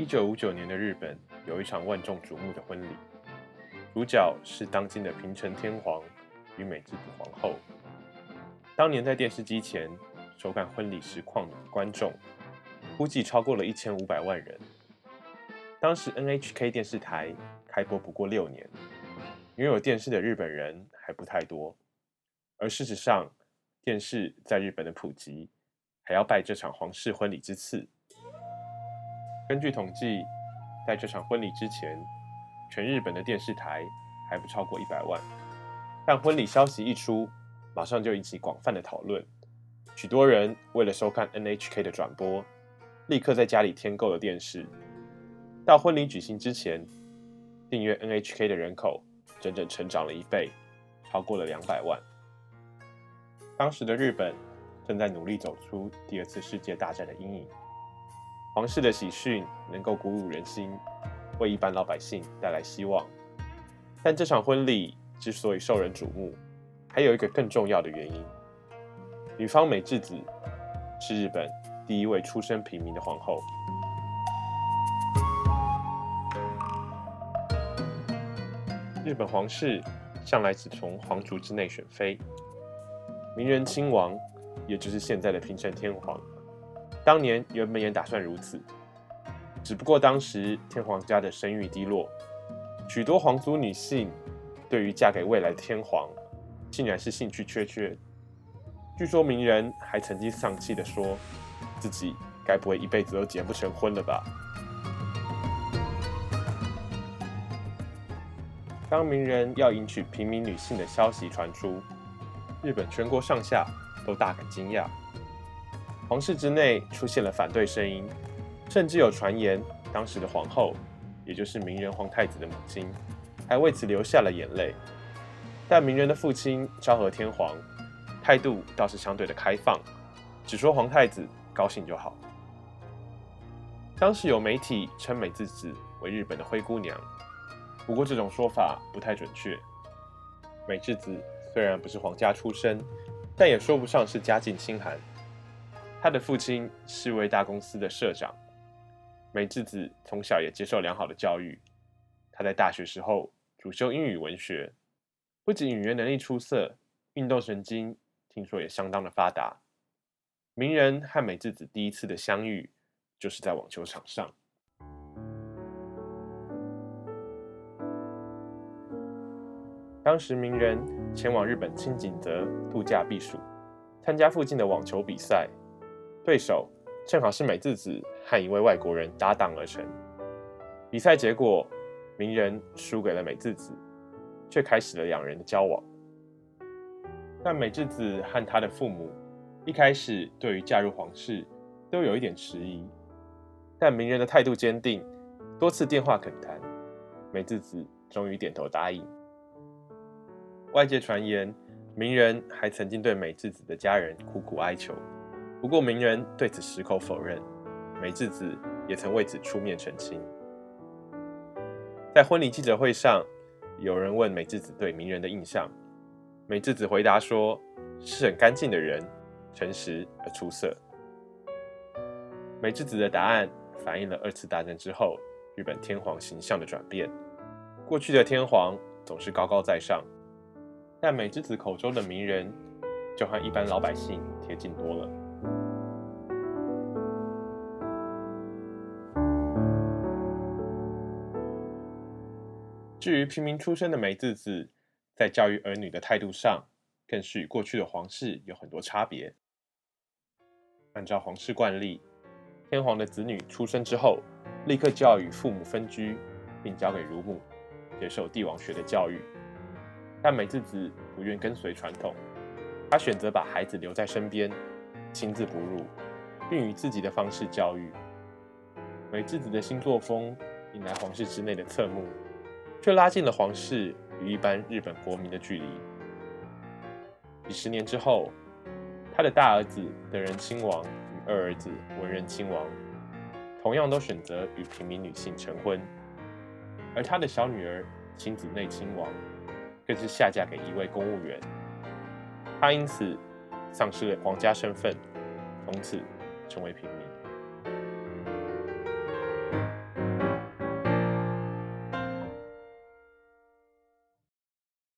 一九五九年的日本有一场万众瞩目的婚礼，主角是当今的平成天皇与美智子皇后。当年在电视机前收看婚礼实况的观众，估计超过了一千五百万人。当时 NHK 电视台开播不过六年，拥有电视的日本人还不太多。而事实上，电视在日本的普及，还要拜这场皇室婚礼之赐。根据统计，在这场婚礼之前，全日本的电视台还不超过一百万。但婚礼消息一出，马上就引起广泛的讨论。许多人为了收看 NHK 的转播，立刻在家里添购了电视。到婚礼举行之前，订阅 NHK 的人口整整成长了一倍，超过了两百万。当时的日本正在努力走出第二次世界大战的阴影，皇室的喜讯能够鼓舞人心，为一般老百姓带来希望。但这场婚礼之所以受人瞩目，还有一个更重要的原因：女方美智子是日本第一位出身平民的皇后。日本皇室向来只从皇族之内选妃。明仁亲王，也就是现在的平成天皇，当年原本也打算如此，只不过当时天皇家的声誉低落，许多皇族女性对于嫁给未来的天皇，竟然是兴趣缺缺。据说名人还曾经丧气地说，自己该不会一辈子都结不成婚了吧？当名人要迎娶平民女性的消息传出。日本全国上下都大感惊讶，皇室之内出现了反对声音，甚至有传言，当时的皇后，也就是明仁皇太子的母亲，还为此流下了眼泪。但明仁的父亲昭和天皇态度倒是相对的开放，只说皇太子高兴就好。当时有媒体称美智子为日本的灰姑娘，不过这种说法不太准确，美智子。虽然不是皇家出身，但也说不上是家境清寒。他的父亲是位大公司的社长，美智子从小也接受良好的教育。他在大学时候主修英语文学，不仅语言能力出色，运动神经听说也相当的发达。名人和美智子第一次的相遇，就是在网球场上。当时名人前往日本青井泽度假避暑，参加附近的网球比赛，对手正好是美智子和一位外国人搭档而成。比赛结果，名人输给了美智子，却开始了两人的交往。但美智子和他的父母一开始对于嫁入皇室都有一点迟疑，但名人的态度坚定，多次电话恳谈，美智子终于点头答应。外界传言，名人还曾经对美智子的家人苦苦哀求，不过名人对此矢口否认。美智子也曾为此出面澄清。在婚礼记者会上，有人问美智子对名人的印象，美智子回答说：“是很干净的人，诚实而出色。”美智子的答案反映了二次大战之后日本天皇形象的转变。过去的天皇总是高高在上。但美智子口中的名人，就和一般老百姓贴近多了。至于平民出身的美智子，在教育儿女的态度上，更是与过去的皇室有很多差别。按照皇室惯例，天皇的子女出生之后，立刻就要与父母分居，并交给乳母，接受帝王学的教育。但美智子不愿跟随传统，她选择把孩子留在身边，亲自哺乳，并以自己的方式教育。美智子的新作风引来皇室之内的侧目，却拉近了皇室与一般日本国民的距离。几十年之后，他的大儿子德仁亲王与二儿子文仁亲王，同样都选择与平民女性成婚，而他的小女儿亲子内亲王。更是下嫁给一位公务员，他因此丧失了皇家身份，从此成为平民。